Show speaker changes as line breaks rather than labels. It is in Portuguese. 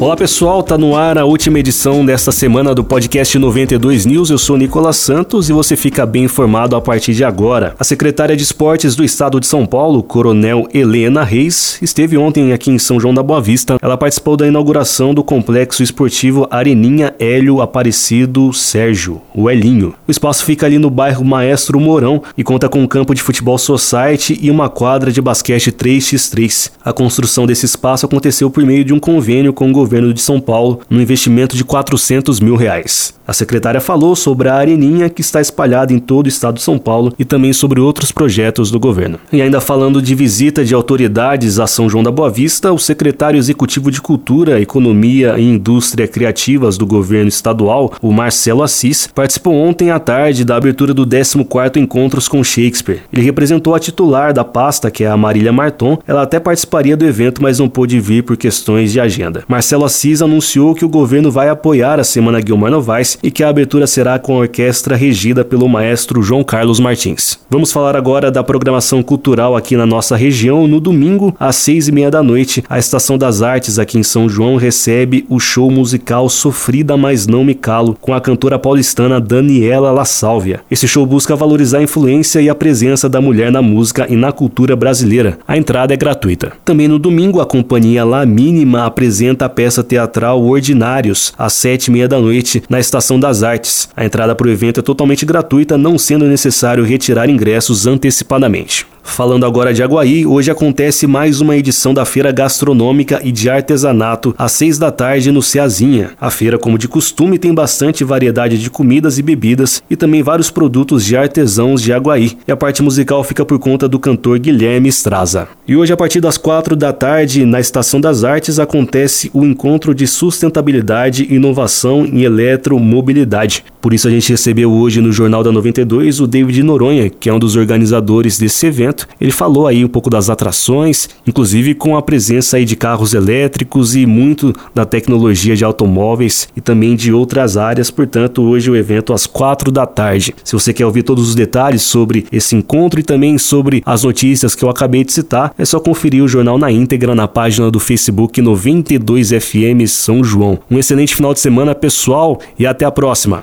Olá pessoal, tá no ar a última edição desta semana do podcast 92 News. Eu sou Nicolas Santos e você fica bem informado a partir de agora. A secretária de Esportes do Estado de São Paulo, Coronel Helena Reis, esteve ontem aqui em São João da Boa Vista. Ela participou da inauguração do complexo esportivo Areninha Hélio Aparecido Sérgio, o Elinho. O espaço fica ali no bairro Maestro Mourão e conta com um campo de futebol society e uma quadra de basquete 3x3. A construção desse espaço aconteceu por meio de um convênio com o governo governo de São Paulo no investimento de 400 mil reais. A secretária falou sobre a areninha que está espalhada em todo o estado de São Paulo e também sobre outros projetos do governo. E ainda falando de visita de autoridades a São João da Boa Vista, o secretário executivo de Cultura, Economia e Indústria Criativas do governo estadual, o Marcelo Assis, participou ontem à tarde da abertura do 14º Encontros com Shakespeare. Ele representou a titular da pasta, que é a Marília Marton. Ela até participaria do evento, mas não pôde vir por questões de agenda. Marcelo Assis anunciou que o governo vai apoiar a Semana Guilmar Novaes e que a abertura será com a orquestra regida pelo maestro João Carlos Martins. Vamos falar agora da programação cultural aqui na nossa região. No domingo, às seis e meia da noite, a Estação das Artes aqui em São João recebe o show musical Sofrida Mas Não Me Calo, com a cantora paulistana Daniela La Sálvia. Esse show busca valorizar a influência e a presença da mulher na música e na cultura brasileira. A entrada é gratuita. Também no domingo, a companhia La Mínima apresenta a peça teatral Ordinários, às sete e meia da noite, na Estação das Artes. A entrada para o evento é totalmente gratuita, não sendo necessário retirar ingressos antecipadamente. Falando agora de Aguaí, hoje acontece mais uma edição da Feira Gastronômica e de Artesanato às seis da tarde no Ceazinha. A feira, como de costume, tem bastante variedade de comidas e bebidas e também vários produtos de artesãos de Aguaí. E a parte musical fica por conta do cantor Guilherme Straza. E hoje, a partir das quatro da tarde, na Estação das Artes, acontece o encontro de sustentabilidade, inovação e eletromobilidade. Por isso a gente recebeu hoje no Jornal da 92 o David Noronha, que é um dos organizadores desse evento. Ele falou aí um pouco das atrações, inclusive com a presença aí de carros elétricos e muito da tecnologia de automóveis e também de outras áreas. Portanto, hoje o evento às quatro da tarde. Se você quer ouvir todos os detalhes sobre esse encontro e também sobre as notícias que eu acabei de citar, é só conferir o jornal na íntegra na página do Facebook 92FM São João. Um excelente final de semana, pessoal, e até a próxima.